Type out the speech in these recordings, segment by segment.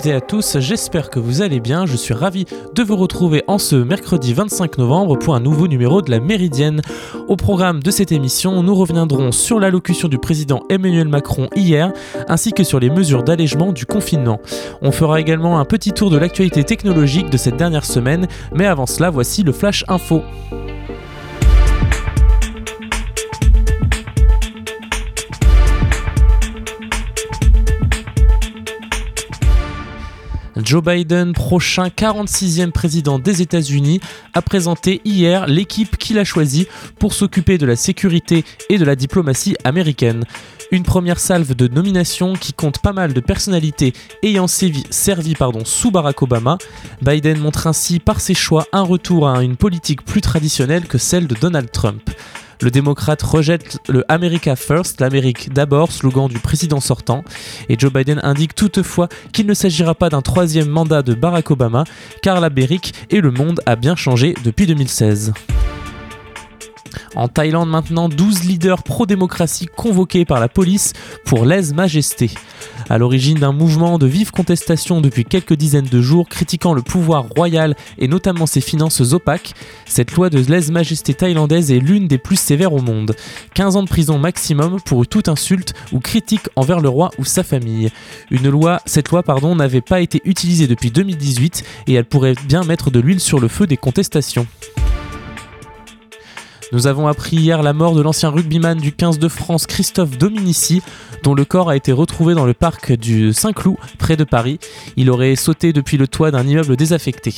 toutes à tous, j'espère que vous allez bien. Je suis ravi de vous retrouver en ce mercredi 25 novembre pour un nouveau numéro de la Méridienne. Au programme de cette émission, nous reviendrons sur l'allocution du président Emmanuel Macron hier, ainsi que sur les mesures d'allègement du confinement. On fera également un petit tour de l'actualité technologique de cette dernière semaine, mais avant cela, voici le Flash Info. Joe Biden, prochain 46e président des États-Unis, a présenté hier l'équipe qu'il a choisie pour s'occuper de la sécurité et de la diplomatie américaine. Une première salve de nominations qui compte pas mal de personnalités ayant servi, sous Barack Obama. Biden montre ainsi par ses choix un retour à une politique plus traditionnelle que celle de Donald Trump. Le démocrate rejette le America First, l'Amérique d'abord, slogan du président sortant. Et Joe Biden indique toutefois qu'il ne s'agira pas d'un troisième mandat de Barack Obama, car l'Amérique et le monde a bien changé depuis 2016. En Thaïlande maintenant, 12 leaders pro-démocratie convoqués par la police pour lèse-majesté. À l'origine d'un mouvement de vive contestation depuis quelques dizaines de jours critiquant le pouvoir royal et notamment ses finances opaques, cette loi de lèse-majesté thaïlandaise est l'une des plus sévères au monde. 15 ans de prison maximum pour toute insulte ou critique envers le roi ou sa famille. Cette loi n'avait pas été utilisée depuis 2018 et elle pourrait bien mettre de l'huile sur le feu des contestations. Nous avons appris hier la mort de l'ancien rugbyman du 15 de France Christophe Dominici, dont le corps a été retrouvé dans le parc du Saint-Cloud, près de Paris. Il aurait sauté depuis le toit d'un immeuble désaffecté.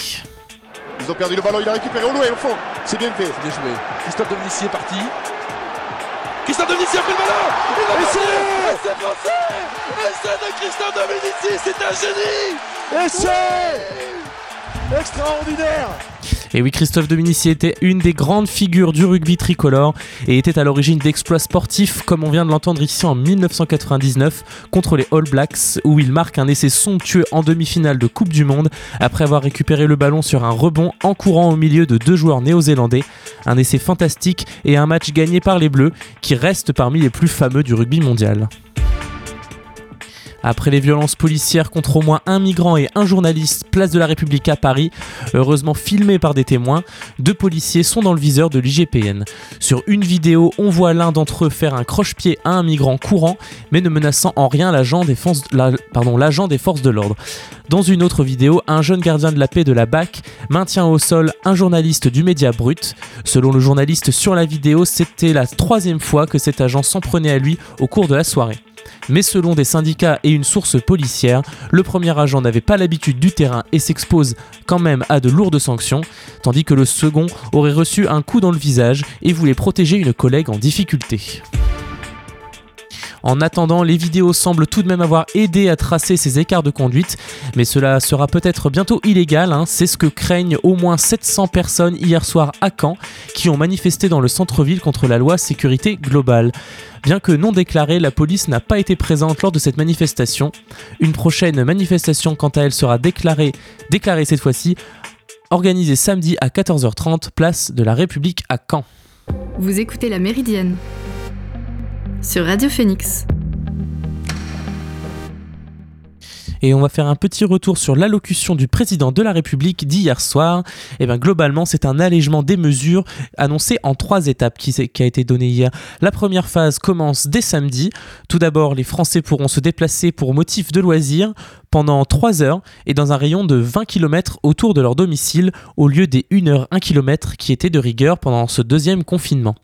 Ils ont perdu le ballon, il a récupéré au loin, au fond. C'est bien fait. C'est bien joué. Christophe Dominici est parti. Christophe Dominici a pris le ballon Et c'est C'est français Et c'est de Christophe Dominici C'est un génie Et c'est extraordinaire Et oui, Christophe Dominici était une des grandes figures du rugby tricolore et était à l'origine d'exploits sportifs comme on vient de l'entendre ici en 1999 contre les All Blacks où il marque un essai somptueux en demi-finale de Coupe du Monde après avoir récupéré le ballon sur un rebond en courant au milieu de deux joueurs néo-zélandais. Un essai fantastique et un match gagné par les Bleus qui reste parmi les plus fameux du rugby mondial. Après les violences policières contre au moins un migrant et un journaliste, place de la République à Paris, heureusement filmés par des témoins, deux policiers sont dans le viseur de l'IGPN. Sur une vidéo, on voit l'un d'entre eux faire un croche-pied à un migrant courant, mais ne menaçant en rien l'agent des, forces- l'agent des forces de l'ordre. Dans une autre vidéo, un jeune gardien de la paix de la BAC maintient au sol un journaliste du média brut. Selon le journaliste sur la vidéo, c'était la troisième fois que cet agent s'en prenait à lui au cours de la soirée. Mais selon des syndicats et une source policière, le premier agent n'avait pas l'habitude du terrain et s'expose quand même à de lourdes sanctions, tandis que le second aurait reçu un coup dans le visage et voulait protéger une collègue en difficulté. En attendant, les vidéos semblent tout de même avoir aidé à tracer ces écarts de conduite, mais cela sera peut-être bientôt illégal, hein. c'est ce que craignent au moins 700 personnes hier soir à Caen qui ont manifesté dans le centre-ville contre la loi sécurité globale. Bien que non déclarée, la police n'a pas été présente lors de cette manifestation. Une prochaine manifestation, quant à elle, sera déclarée, déclarée cette fois-ci, organisée samedi à 14h30, place de la République à Caen. Vous écoutez La Méridienne sur Radio Phoenix. Et on va faire un petit retour sur l'allocution du président de la République d'hier soir. Et bien globalement, c'est un allègement des mesures annoncé en trois étapes qui a été donné hier. La première phase commence dès samedi. Tout d'abord, les Français pourront se déplacer pour motif de loisirs pendant 3 heures et dans un rayon de 20 km autour de leur domicile au lieu des 1 heure 1 km qui étaient de rigueur pendant ce deuxième confinement.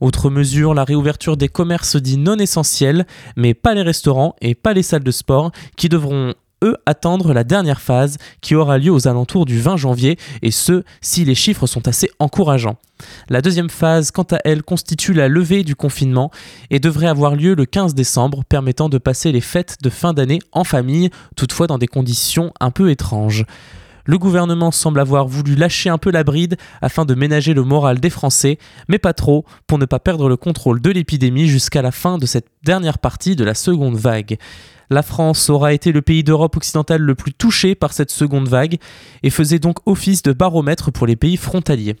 Autre mesure, la réouverture des commerces dits non essentiels, mais pas les restaurants et pas les salles de sport qui devront eux attendre la dernière phase qui aura lieu aux alentours du 20 janvier et ce si les chiffres sont assez encourageants. La deuxième phase, quant à elle, constitue la levée du confinement et devrait avoir lieu le 15 décembre, permettant de passer les fêtes de fin d'année en famille, toutefois dans des conditions un peu étranges. Le gouvernement semble avoir voulu lâcher un peu la bride afin de ménager le moral des Français, mais pas trop, pour ne pas perdre le contrôle de l'épidémie jusqu'à la fin de cette dernière partie de la seconde vague. La France aura été le pays d'Europe occidentale le plus touché par cette seconde vague et faisait donc office de baromètre pour les pays frontaliers.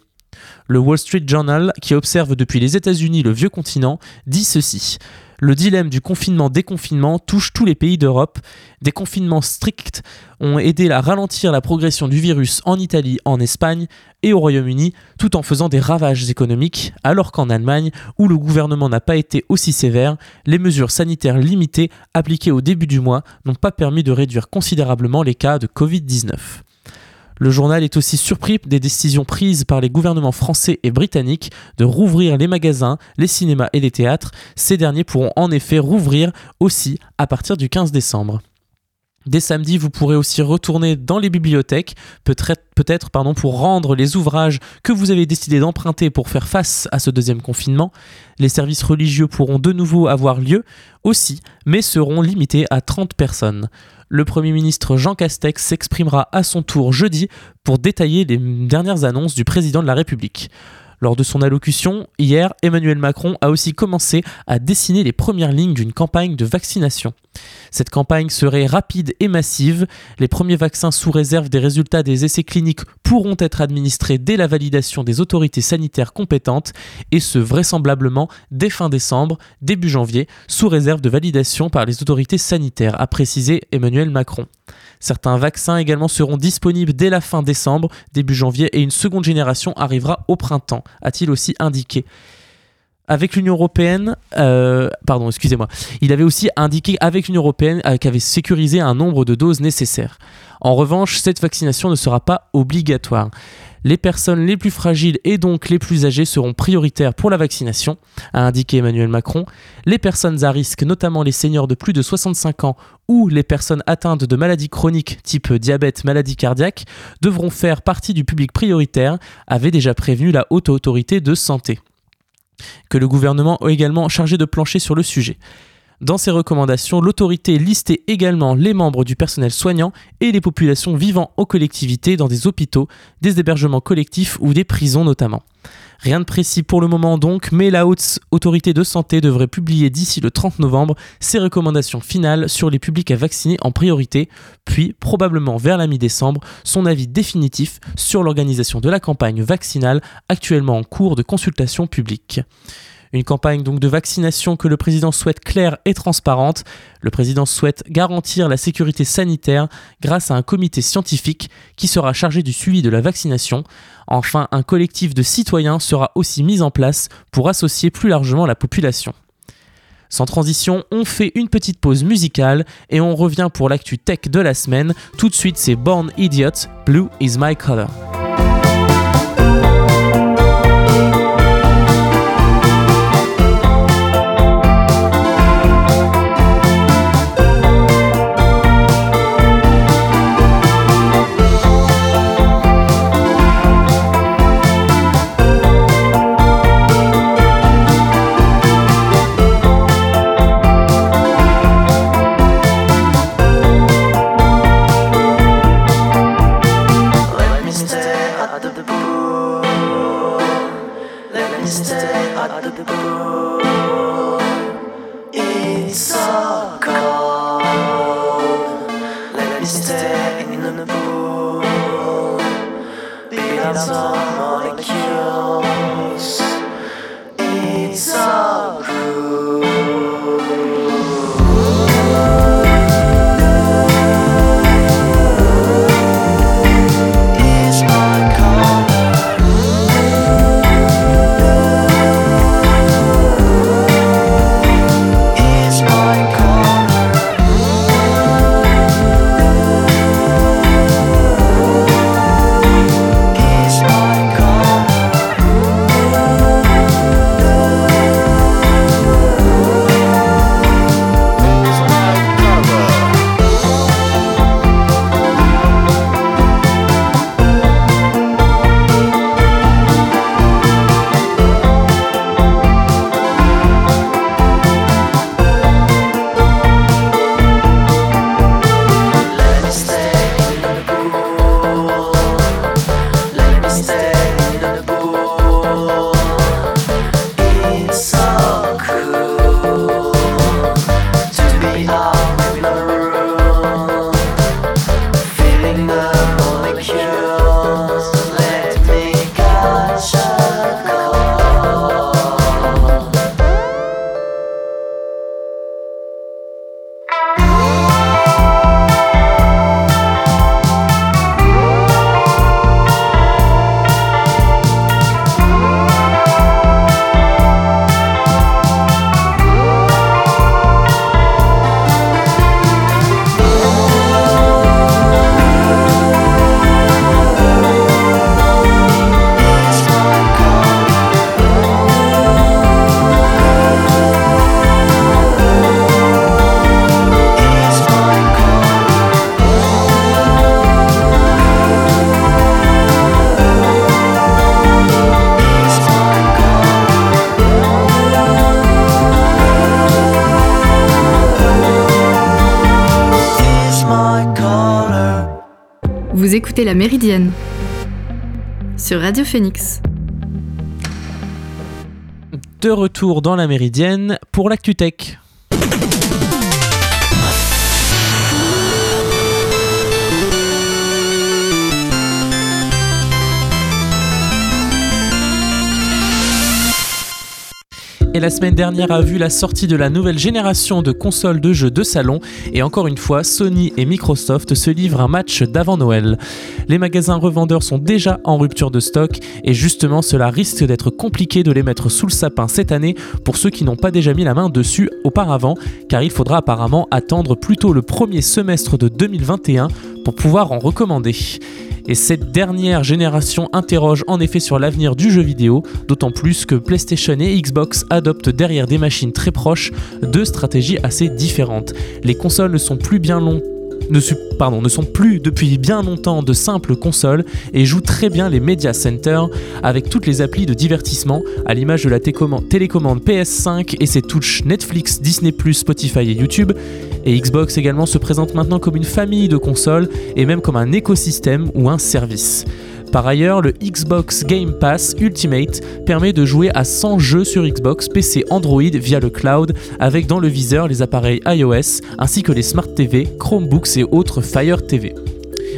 Le Wall Street Journal, qui observe depuis les États-Unis le vieux continent, dit ceci. Le dilemme du confinement-déconfinement touche tous les pays d'Europe. Des confinements stricts ont aidé à ralentir la progression du virus en Italie, en Espagne et au Royaume-Uni, tout en faisant des ravages économiques, alors qu'en Allemagne, où le gouvernement n'a pas été aussi sévère, les mesures sanitaires limitées appliquées au début du mois n'ont pas permis de réduire considérablement les cas de Covid-19. Le journal est aussi surpris des décisions prises par les gouvernements français et britanniques de rouvrir les magasins, les cinémas et les théâtres. Ces derniers pourront en effet rouvrir aussi à partir du 15 décembre. Dès samedi, vous pourrez aussi retourner dans les bibliothèques, peut-être pardon, pour rendre les ouvrages que vous avez décidé d'emprunter pour faire face à ce deuxième confinement. Les services religieux pourront de nouveau avoir lieu aussi, mais seront limités à 30 personnes. Le Premier ministre Jean Castex s'exprimera à son tour jeudi pour détailler les dernières annonces du président de la République. Lors de son allocution, hier, Emmanuel Macron a aussi commencé à dessiner les premières lignes d'une campagne de vaccination. Cette campagne serait rapide et massive. Les premiers vaccins sous réserve des résultats des essais cliniques pourront être administrés dès la validation des autorités sanitaires compétentes et ce vraisemblablement dès fin décembre, début janvier, sous réserve de validation par les autorités sanitaires, a précisé Emmanuel Macron. Certains vaccins également seront disponibles dès la fin décembre, début janvier et une seconde génération arrivera au printemps, a-t-il aussi indiqué avec l'Union européenne, euh, pardon, excusez-moi, il avait aussi indiqué avec l'Union européenne euh, qu'avait sécurisé un nombre de doses nécessaires. En revanche, cette vaccination ne sera pas obligatoire. Les personnes les plus fragiles et donc les plus âgées seront prioritaires pour la vaccination, a indiqué Emmanuel Macron. Les personnes à risque, notamment les seniors de plus de 65 ans ou les personnes atteintes de maladies chroniques type diabète, maladie cardiaque, devront faire partie du public prioritaire, avait déjà prévenu la haute autorité de santé que le gouvernement a également chargé de plancher sur le sujet. Dans ses recommandations, l'autorité listait également les membres du personnel soignant et les populations vivant aux collectivités dans des hôpitaux, des hébergements collectifs ou des prisons notamment. Rien de précis pour le moment donc, mais la haute autorité de santé devrait publier d'ici le 30 novembre ses recommandations finales sur les publics à vacciner en priorité, puis probablement vers la mi-décembre son avis définitif sur l'organisation de la campagne vaccinale actuellement en cours de consultation publique. Une campagne donc de vaccination que le président souhaite claire et transparente. Le président souhaite garantir la sécurité sanitaire grâce à un comité scientifique qui sera chargé du suivi de la vaccination. Enfin, un collectif de citoyens sera aussi mis en place pour associer plus largement la population. Sans transition, on fait une petite pause musicale et on revient pour l'actu tech de la semaine. Tout de suite, c'est Born Idiot, Blue is my color. in the pool, be that small molecule. Écoutez La Méridienne sur Radio Phoenix. De retour dans La Méridienne pour l'ActuTech. Et la semaine dernière a vu la sortie de la nouvelle génération de consoles de jeux de salon. Et encore une fois, Sony et Microsoft se livrent un match d'avant Noël. Les magasins revendeurs sont déjà en rupture de stock. Et justement, cela risque d'être compliqué de les mettre sous le sapin cette année pour ceux qui n'ont pas déjà mis la main dessus auparavant. Car il faudra apparemment attendre plutôt le premier semestre de 2021 pour pouvoir en recommander. Et cette dernière génération interroge en effet sur l'avenir du jeu vidéo, d'autant plus que PlayStation et Xbox adoptent derrière des machines très proches deux stratégies assez différentes. Les consoles ne sont plus bien longues pardon, ne, sont plus depuis bien longtemps de simples consoles et jouent très bien les Media Center avec toutes les applis de divertissement à l'image de la télécommande PS5 et ses touches Netflix, Disney+, Spotify et YouTube. Et Xbox également se présente maintenant comme une famille de consoles et même comme un écosystème ou un service. Par ailleurs, le Xbox Game Pass Ultimate permet de jouer à 100 jeux sur Xbox, PC, Android via le cloud, avec dans le viseur les appareils iOS ainsi que les Smart TV, Chromebooks et autres Fire TV.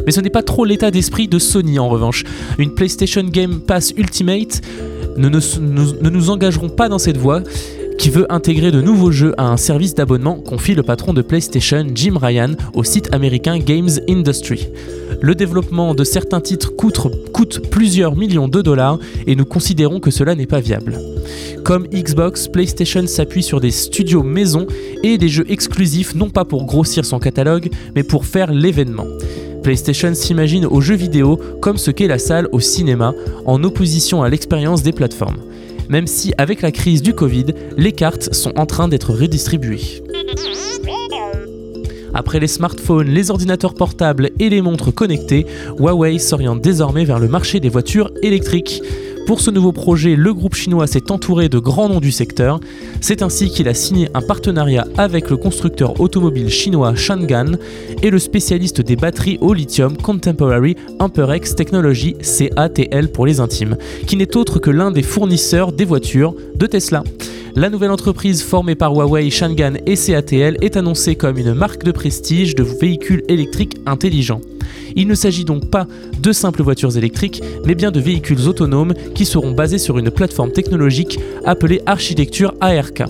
Mais ce n'est pas trop l'état d'esprit de Sony en revanche. Une PlayStation Game Pass Ultimate ne, ne nous engagerons pas dans cette voie qui veut intégrer de nouveaux jeux à un service d'abonnement, confie le patron de PlayStation, Jim Ryan, au site américain Games Industry. Le développement de certains titres coûte, plusieurs millions de dollars et nous considérons que cela n'est pas viable. Comme Xbox, PlayStation s'appuie sur des studios maison et des jeux exclusifs non pas pour grossir son catalogue, mais pour faire l'événement. PlayStation s'imagine aux jeux vidéo comme ce qu'est la salle au cinéma, en opposition à l'expérience des plateformes même si avec la crise du Covid, les cartes sont en train d'être redistribuées. Après les smartphones, les ordinateurs portables et les montres connectées, Huawei s'oriente désormais vers le marché des voitures électriques. Pour ce nouveau projet, le groupe chinois s'est entouré de grands noms du secteur. C'est ainsi qu'il a signé un partenariat avec le constructeur automobile chinois Shangan et le spécialiste des batteries au lithium Contemporary Amperex Technology CATL pour les intimes, qui n'est autre que l'un des fournisseurs des voitures de Tesla. La nouvelle entreprise formée par Huawei, Shangan et CATL est annoncée comme une marque de prestige de véhicules électriques intelligents. Il ne s'agit donc pas de simples voitures électriques, mais bien de véhicules autonomes qui seront basés sur une plateforme technologique appelée architecture ARK.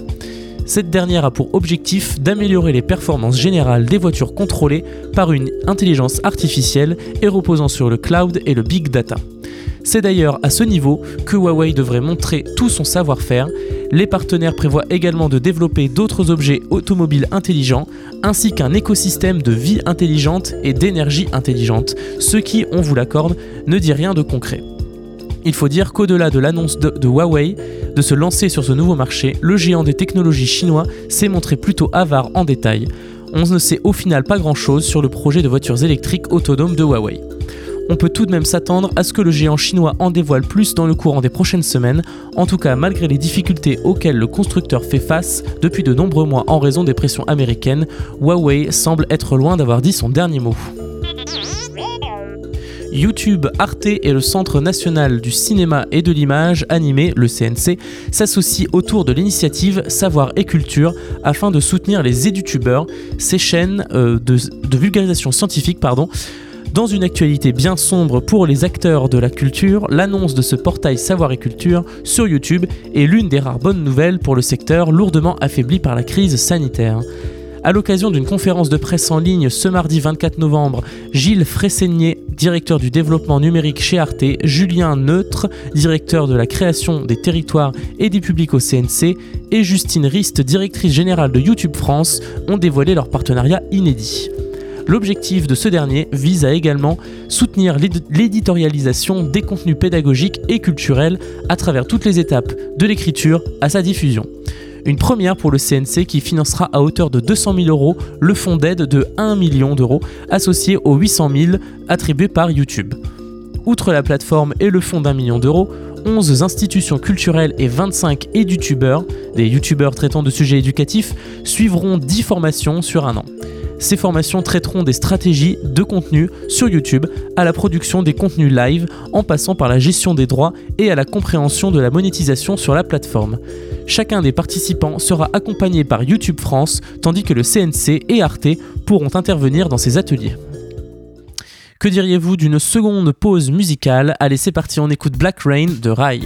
Cette dernière a pour objectif d'améliorer les performances générales des voitures contrôlées par une intelligence artificielle et reposant sur le cloud et le big data. C'est d'ailleurs à ce niveau que Huawei devrait montrer tout son savoir-faire. Les partenaires prévoient également de développer d'autres objets automobiles intelligents, ainsi qu'un écosystème de vie intelligente et d'énergie intelligente, ce qui, on vous l'accorde, ne dit rien de concret. Il faut dire qu'au-delà de l'annonce de, Huawei de se lancer sur ce nouveau marché, le géant des technologies chinois s'est montré plutôt avare en détail. On ne sait au final pas grand-chose sur le projet de voitures électriques autonomes de Huawei on peut tout de même s'attendre à ce que le géant chinois en dévoile plus dans le courant des prochaines semaines, en tout cas malgré les difficultés auxquelles le constructeur fait face depuis de nombreux mois en raison des pressions américaines, Huawei semble être loin d'avoir dit son dernier mot. YouTube, Arte et le Centre national du cinéma et de l'image animé, le CNC, s'associent autour de l'initiative Savoir et Culture afin de soutenir les édutubeurs, ces chaînes euh, de, de vulgarisation scientifique pardon, dans une actualité bien sombre pour les acteurs de la culture, l'annonce de ce portail Savoir et Culture sur YouTube est l'une des rares bonnes nouvelles pour le secteur lourdement affaibli par la crise sanitaire. À l'occasion d'une conférence de presse en ligne ce mardi 24 novembre, Gilles Fressegnier, directeur du développement numérique chez Arte, Julien Neutre, directeur de la création des territoires et des publics au CNC, et Justine Rist, directrice générale de YouTube France, ont dévoilé leur partenariat inédit. L'objectif de ce dernier vise à également soutenir l'éditorialisation des contenus pédagogiques et culturels à travers toutes les étapes de l'écriture à sa diffusion. Une première pour le CNC qui financera à hauteur de 200 000 euros le fonds d'aide de 1 million d'euros associé aux 800 000 attribués par YouTube. Outre la plateforme et le fonds d'un million d'euros, 11 institutions culturelles et 25 édutubeurs, des youtubeurs traitant de sujets éducatifs, suivront 10 formations sur un an. Ces formations traiteront des stratégies de contenu sur YouTube, à la production des contenus live, en passant par la gestion des droits et à la compréhension de la monétisation sur la plateforme. Chacun des participants sera accompagné par YouTube France, tandis que le CNC et Arte pourront intervenir dans ces ateliers. Que diriez-vous d'une seconde pause musicale? Allez, c'est parti, on écoute Black Rain de Rai.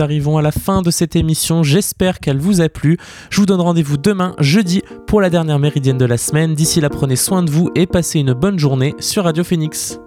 Arrivons à la fin de cette émission. J'espère qu'elle vous a plu. Je vous donne rendez-vous demain, jeudi, pour la dernière méridienne de la semaine. D'ici là, prenez soin de vous et passez une bonne journée sur Radio Phoenix.